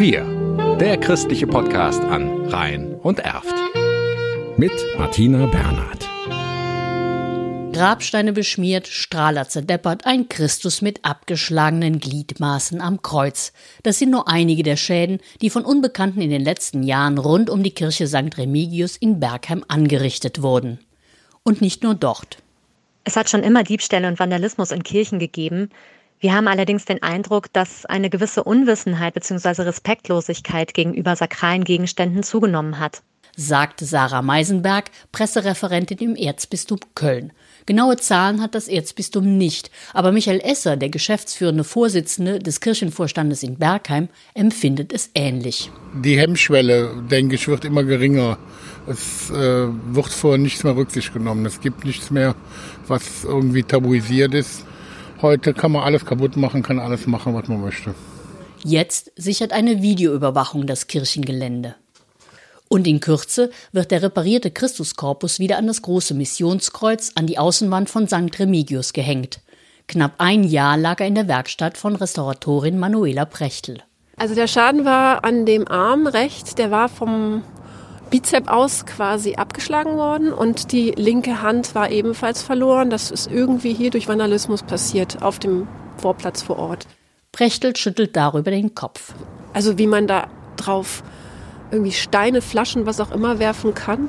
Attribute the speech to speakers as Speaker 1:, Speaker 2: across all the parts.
Speaker 1: Wir, der christliche Podcast an Rhein und Erft. Mit Martina Bernhard.
Speaker 2: Grabsteine beschmiert, Strahler zerdeppert, ein Christus mit abgeschlagenen Gliedmaßen am Kreuz. Das sind nur einige der Schäden, die von Unbekannten in den letzten Jahren rund um die Kirche St. Remigius in Bergheim angerichtet wurden. Und nicht nur dort.
Speaker 3: Es hat schon immer Diebstähle und Vandalismus in Kirchen gegeben. Wir haben allerdings den Eindruck, dass eine gewisse Unwissenheit bzw. Respektlosigkeit gegenüber sakralen Gegenständen zugenommen hat.
Speaker 2: Sagte Sarah Meisenberg, Pressereferentin im Erzbistum Köln. Genaue Zahlen hat das Erzbistum nicht, aber Michael Esser, der geschäftsführende Vorsitzende des Kirchenvorstandes in Bergheim, empfindet es ähnlich.
Speaker 4: Die Hemmschwelle, denke ich, wird immer geringer. Es äh, wird vor nichts mehr Rücksicht genommen. Es gibt nichts mehr, was irgendwie tabuisiert ist. Heute kann man alles kaputt machen, kann alles machen, was man möchte.
Speaker 2: Jetzt sichert eine Videoüberwachung das Kirchengelände. Und in Kürze wird der reparierte Christuskorpus wieder an das große Missionskreuz an die Außenwand von St. Remigius gehängt. Knapp ein Jahr lag er in der Werkstatt von Restauratorin Manuela Prechtel.
Speaker 5: Also der Schaden war an dem Arm rechts, der war vom Bizep aus quasi abgeschlagen worden und die linke Hand war ebenfalls verloren. Das ist irgendwie hier durch Vandalismus passiert auf dem Vorplatz vor Ort.
Speaker 2: Prechtel schüttelt darüber den Kopf.
Speaker 5: Also wie man da drauf irgendwie Steine, Flaschen, was auch immer werfen kann,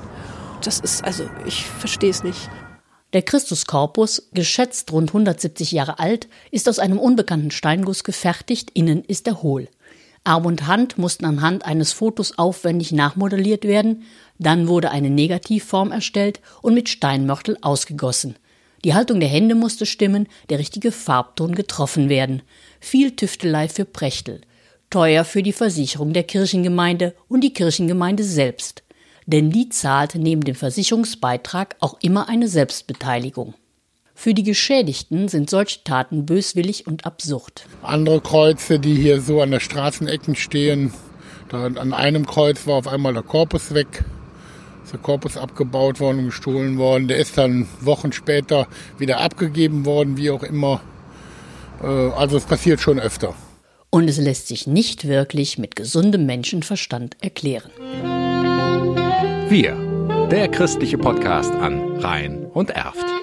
Speaker 5: das ist, also ich verstehe es nicht.
Speaker 2: Der Christuskorpus, geschätzt rund 170 Jahre alt, ist aus einem unbekannten Steinguss gefertigt, innen ist er hohl. Arm und Hand mussten anhand eines Fotos aufwendig nachmodelliert werden, dann wurde eine Negativform erstellt und mit Steinmörtel ausgegossen. Die Haltung der Hände musste stimmen, der richtige Farbton getroffen werden. Viel Tüftelei für Prechtel. Teuer für die Versicherung der Kirchengemeinde und die Kirchengemeinde selbst. Denn die zahlt neben dem Versicherungsbeitrag auch immer eine Selbstbeteiligung. Für die Geschädigten sind solche Taten böswillig und absurd.
Speaker 4: Andere Kreuze, die hier so an der Straßenecken stehen, da an einem Kreuz war auf einmal der Korpus weg. Ist der Korpus abgebaut worden und gestohlen worden. Der ist dann Wochen später wieder abgegeben worden, wie auch immer. Äh, also es passiert schon öfter.
Speaker 2: Und es lässt sich nicht wirklich mit gesundem Menschenverstand erklären.
Speaker 1: Wir, der christliche Podcast an Rhein und Erft.